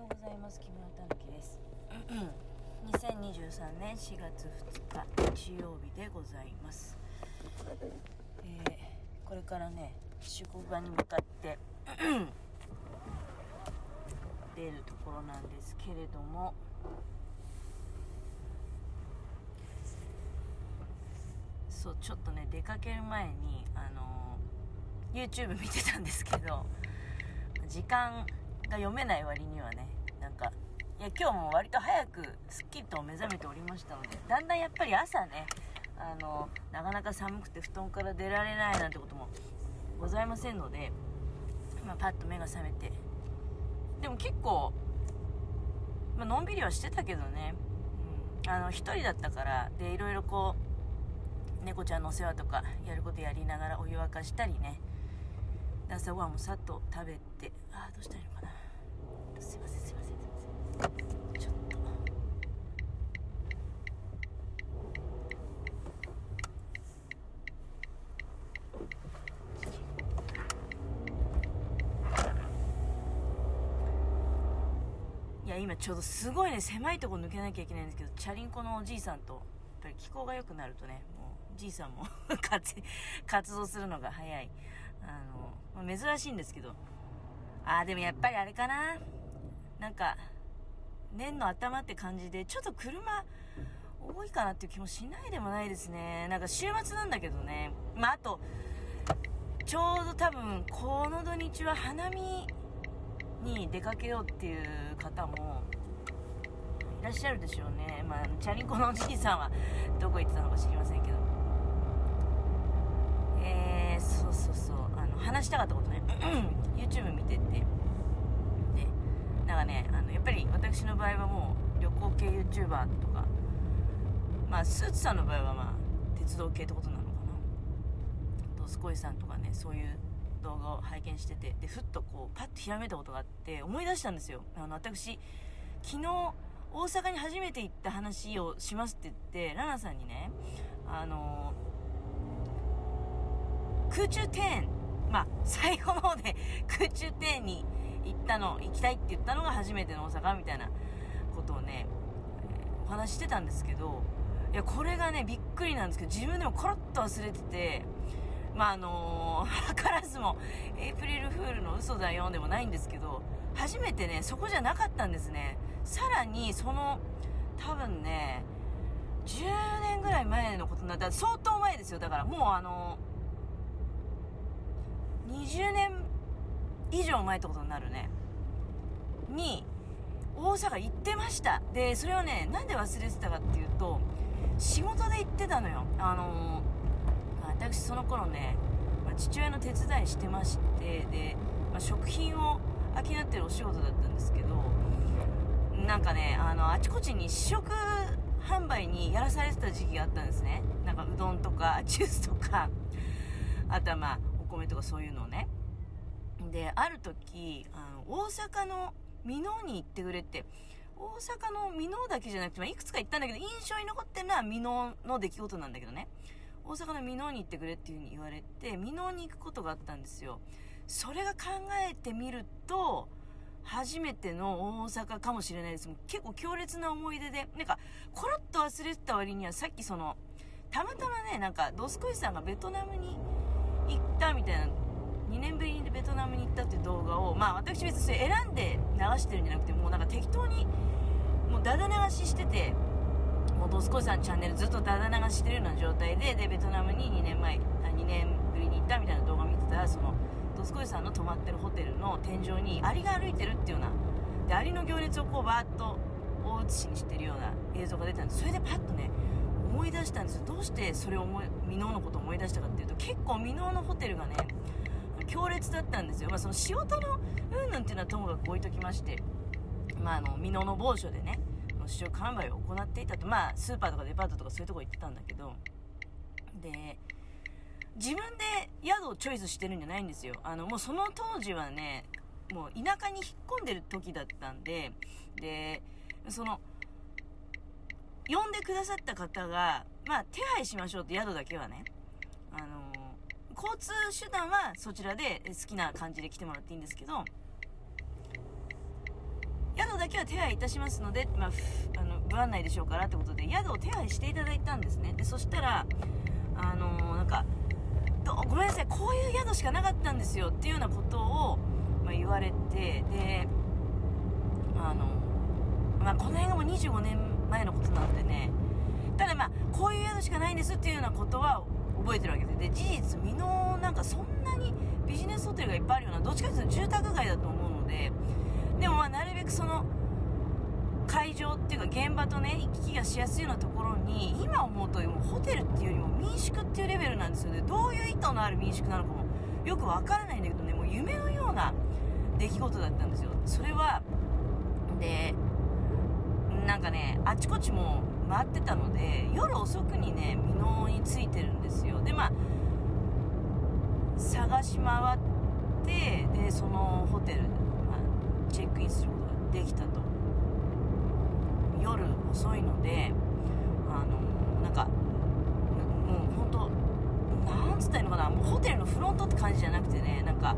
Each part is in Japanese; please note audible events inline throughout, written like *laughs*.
ようございます。木村たぬきです。2023年4月2日日曜日でございます、えーこれからね職場に向かって *clears throat* 出るところなんですけれどもそうちょっとね出かける前にあの YouTube 見てたんですけど時間が読めない割にはねなんかいや今日も割と早くすっきりと目覚めておりましたのでだんだんやっぱり朝ねあのなかなか寒くて布団から出られないなんてこともございませんので、まあ、パッと目が覚めて。でも結構、まのんびりはしてたけどね、うん、あの一人だったからでいろいろこう猫ちゃんのお世話とかやることやりながらお湯沸かしたりね。朝ごはんもさっと食べてああどうしたらいいのかな。すいませんすいませんいませんちょっといや今ちょうどすごいね狭いとこ抜けなきゃいけないんですけどチャリンコのおじいさんとやっぱり気候が良くなるとねもうじいさんも *laughs* 活動するのが早い。あの、珍しいんですけど。あーでもやっぱりあれかな。なんか年の頭って感じでちょっと車多いかなっていう気もしないでもないですね。なんか週末なんだけどね。まああとちょうど多分この土日は花見に出かけようっていう方もいらっしゃるでしょうね。まあチャリンコのおじいさんはどこ行ってたのか知りませんけど。えー、そうそうそう。あの話したかったことね。*clears throat* YouTube 見てて。でなんかねあのやっぱり私の場合はもう旅行系 YouTuber とかまあスーツさんの場合はまあ鉄道系ってことなのかな。ドスコイさんとかねそういう動画を拝見しててでふっとこうパッとひらめいたことがあって思い出したんですよ。あの私昨日大阪に初めて行った話をしますって言ってラナさんにねあの空中庭園まあ最後の方で空中庭園に行ったの行きたいって言ったのが初めての大阪みたいなことをね、えお話してたんですけどいやこれがねびっくりなんですけど自分でもコロッと忘れててまああのー、図らずもエイプリルフールの嘘だよでもないんですけど初めてねそこじゃなかったんですね。さらにその多分ね10年ぐらい前のことになった相当前ですよ。だからもうあの20年以上前ってことになるね。に大阪行ってました。でそれはねなんで忘れてたかっていうと仕事で行ってたのよ。あの私その頃ね、まあ父親の手伝いしてましてで、まあ食品を商ってるお仕事だったんですけどなんかねあのあちこちに試食販売にやらされてた時期があったんですね。なんかうどんとかジュースとかあとはまあお米とかそういうのをね。である時あの大阪の箕面に行ってくれって。大阪の箕面だけじゃなくて、まあ、いくつか行ったんだけど印象に残ってるのは箕面の出来事なんだけどね。大阪の箕面に行ってくれっていう風に言われて箕面に行くことがあったんですよ。それが考えてみると初めての大阪かもしれないです。もう結構強烈な思い出で。なんかコロッと忘れてた割にはさっきそのたまたまねなんかドスコイさんがベトナムに行ったみたいな2年ぶりにベトナムに行ったっていう動画をまあ私別にそれ選んで流してるんじゃなくてもうなんか適当にもうダダ流ししててもうドスコイさんのチャンネルずっとダダ流してるような状態ででベトナムに2年前あ2年ぶりに行ったみたいな動画見てたらそのドスコイさんの泊まってるホテルの天井にアリが歩いてるっていうようなでアリの行列をこうバーッと大写しにしてるような映像が出たんです。それでパッとね思い出したんですよ。どうしてそれを思い箕面のことを思い出したかっていうと結構箕面のホテルがね強烈だったんですよ、まあ、その仕事のうんぬんっていうのはともかく置いときまして。まああの箕面の某所でね試食販売を行っていたと。まあスーパーとかデパートとかそういうとこ行ってたんだけど。で自分で宿をチョイスしてるんじゃないんですよ。あのもうその当時はねもう田舎に引っ込んでる時だったんで。でその呼んでくださった方がまあ手配しましょうって宿だけはね。あの交通手段はそちらで好きな感じで来てもらっていいんですけど宿だけは手配いたしますので、まあ、あの不案内でしょうからってことで宿を手配していただいたんですね。でそしたらあのー、なんかごめんなさいこういう宿しかなかったんですよっていうようなことを、まあ、言われてであの、まあ、この辺がもう25年前のことなのでね。ただまあこういう宿しかないんですっていうようなことは覚えてるわけでで事実美濃なんかそんなにビジネスホテルがいっぱいあるようなどっちかというと住宅街だと思うのででもまあなるべくその会場っていうか現場とね行き来がしやすいようなところに今思うともうホテルっていうよりも民宿っていうレベルなんですよね。どういう意図のある民宿なのかもよくわからないんだけどねもう夢のような出来事だったんですよ。それはでなんかねあちこちも回ってたので夜遅くにね美濃に着いてるんですよ。でまあ探し回ってでそのホテル、まあ、チェックインすることができたと。夜遅いのであのなんかもう本当なんつったらいいのかなもうホテルのフロントって感じじゃなくてねなんか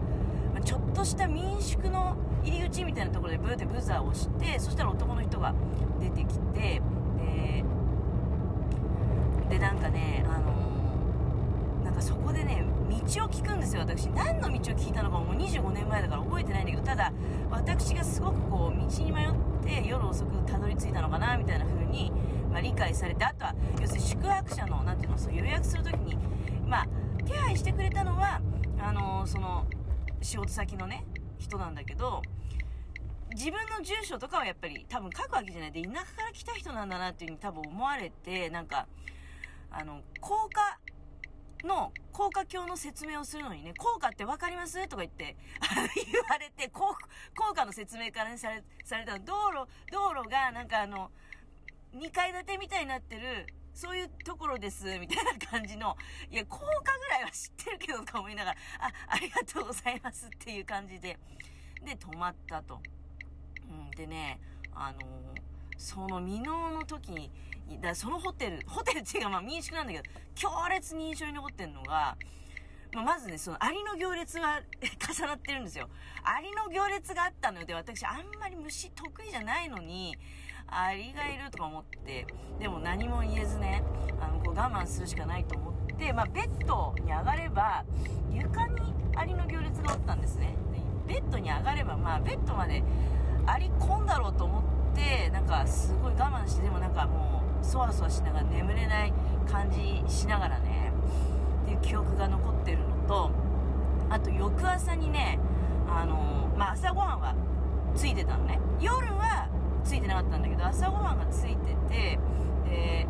ちょっとした民宿の入り口みたいなところでブーってブザーをしてそしたら男の人が出てきてなんかねあのー、なんかそこでね道を聞くんですよ。私何の道を聞いたのかもう25年前だから覚えてないんだけどただ私がすごくこう道に迷って夜遅くたどり着いたのかなみたいな風に、まあ、理解されてあとは要するに宿泊者の何ていうのそう予約する時にまあ手配してくれたのはあのー、その仕事先のね人なんだけど自分の住所とかはやっぱり多分書くわけじゃない。で田舎から来た人なんだなっていうふうに多分思われてなんかあの高架の高架橋の説明をするのにね、高架って分かります？とか言って、*laughs* 言われて、高架の説明からね、され、されたの。道路、道路がなんかあの、2階建てみたいになってる、そういうところです、みたいな感じの、いや、高架ぐらいは知ってるけど、とか思いながら、あ、ありがとうございますっていう感じで、で、止まったと。うん、でね、あのー、その未納の時に、だそのホテル、*laughs* ホテルっていうかまあ民宿なんだけど、強烈に印象に残ってるのが、まあ、まずね、そのアリの行列が *laughs* 重なってるんですよ。アリの行列があったので、私あんまり虫得意じゃないのに、アリがいるとか思って、でも何も言えずね、あの、こう我慢するしかないと思って、まあ、ベッドに上がれば、床にアリの行列がおったんですね。ベッドに上がれば、まあ、ベッドまでアリ込んだろうと思って、なんかすごい我慢して、でもなんかもう、そわそわしながら眠れない感じしながらねっていう記憶が残ってるのとあと翌朝にねあのー、まあ、朝ごはんはついてたのね。夜はついてなかったんだけど朝ごはんがついててで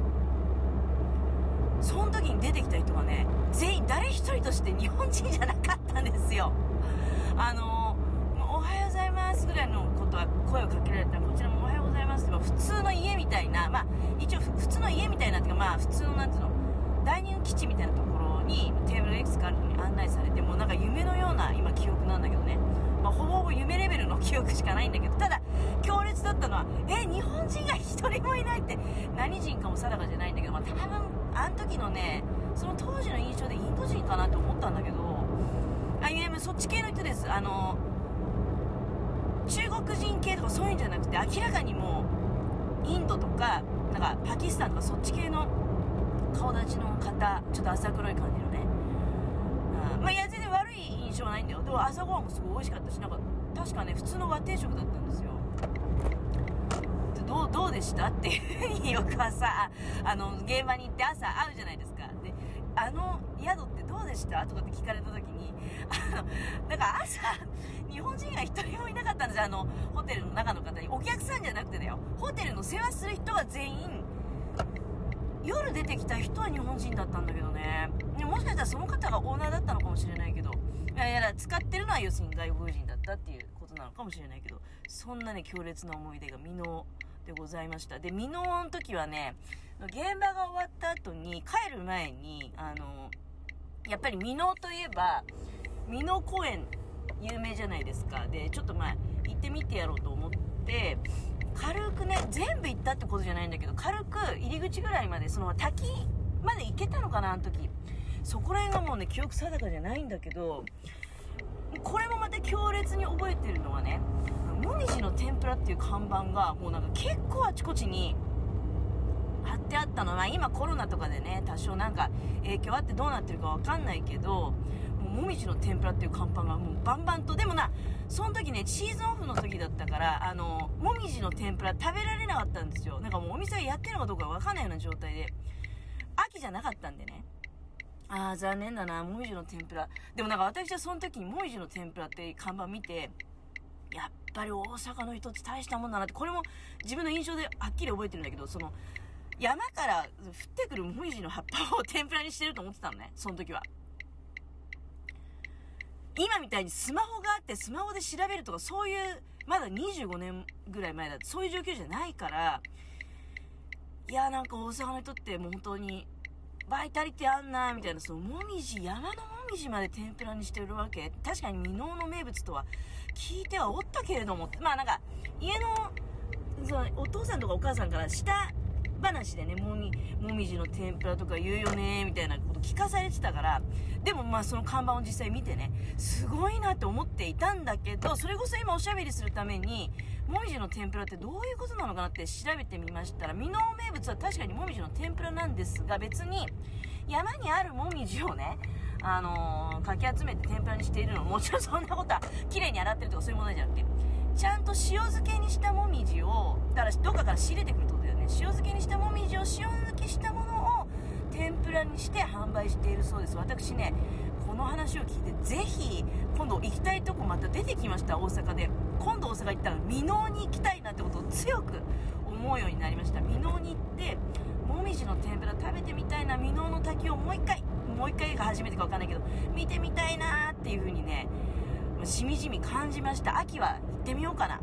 その時に出てきた人がね全員誰一人として日本人じゃなかったんですよ。あのー、おはようございますぐらいのことは声をかけられたらこちらも普通の家みたいなまあ一応普通の家みたいなっていうかまあ普通のなんていうのダイニングキッチンみたいなところにテーブルがいくつかあるのに案内されてもうなんか夢のような今記憶なんだけどね、まあ、ほぼほぼ夢レベルの記憶しかないんだけど。ただ強烈だったのはえ日本人が1人もいないって何人かも定かじゃないんだけど、まあ、多分あの時のねその当時の印象でインド人かなと思ったんだけどあいやそっち系の人です。あの中国人系とかそういうんじゃなくて明らかにもうインドとかなんかパキスタンとかそっち系の顔立ちの方ちょっと浅黒い感じのね、うん、まあいや全然悪い印象はないんだよ。でも朝ごはんもすごい美味しかったしなんか確かね普通の和定食だったんですよ。どうどうでした？っていう翌朝あの現場に行って朝会うじゃないですか。あの宿ってどうでした？とかって聞かれた時にあのなんか朝日本人が一人もいなかったんです。よあのホテルの中の方に。お客さんじゃなくてだよ。ホテルの世話する人は全員夜出てきた人は日本人だったんだけどね。もしかしたらその方がオーナーだったのかもしれないけど。いやいや使ってるのは要するに外国人だったっていうことなのかもしれないけど。そんなね強烈な思い出が未納でございました。で未納の時はね現場が終わった後に帰る前にあのやっぱり箕面といえば箕面公園有名じゃないですか。でちょっとまあ行ってみてやろうと思って軽くね全部行ったってことじゃないんだけど軽く入り口ぐらいまでその滝まで行けたのかなあの時。そこら辺がもうね記憶定かじゃないんだけどこれもまた強烈に覚えてるのはねもみじの天ぷらっていう看板がもうなんか結構あちこちに貼ってあったのは今コロナとかでね多少なんか影響あってどうなってるかわかんないけどもみじの天ぷらっていう看板がもうバンバンとでもなその時ねシーズンオフの時だったからあのもみじの天ぷら食べられなかったんですよ。なんかもうお店がやってるのかどうかわかんないような状態で。秋じゃなかったんでね。ああ残念だなもみじの天ぷら。でもなんか私はその時にもみじの天ぷらって看板見てやっぱり大阪の人って大したもんだなってこれも自分の印象ではっきり覚えてるんだけどその山から降ってくるもみじの葉っぱを天ぷらにしてると思ってたのねその時は。今みたいにスマホがあってスマホで調べるとかそういうまだ25年ぐらい前だってそういう状況じゃないからいやなんか大阪の人ってもう本当にバイタリティあんなみたいなそのもみじ山のもみじまで天ぷらにしてるわけ。確かに箕面の名物とは聞いてはおったけれどもまあなんか家のそのお父さんとかお母さんから下話でねもみもみじの天ぷらとか言うよねみたいなこと聞かされてたからでもまあその看板を実際見てねすごいなって思っていたんだけどそれこそ今おしゃべりするためにもみじの天ぷらってどういうことなのかなって調べてみましたら箕面名物は確かにもみじの天ぷらなんですが別に山にあるもみじをねあのー、かき集めて天ぷらにしているのもちろんそんなことは綺麗に洗ってるとかそういうものじゃなくてちゃんと塩漬けにしたもみじをだからどっかから仕入れてくるってことだよね。塩漬けにしたもみじを塩漬けしたものを天ぷらにして販売しているそうです。私ねこの話を聞いてぜひ今度行きたいとこまた出てきました。大阪で。今度大阪行ったら箕面に行きたいなってことを強く思うようになりました。箕面に行ってもみじの天ぷら食べてみたいな。箕面の滝をもう一回もう一回が初めてか分かんないけど見てみたいなっていう風にねしみじみ感じました。秋は行ってみようかな。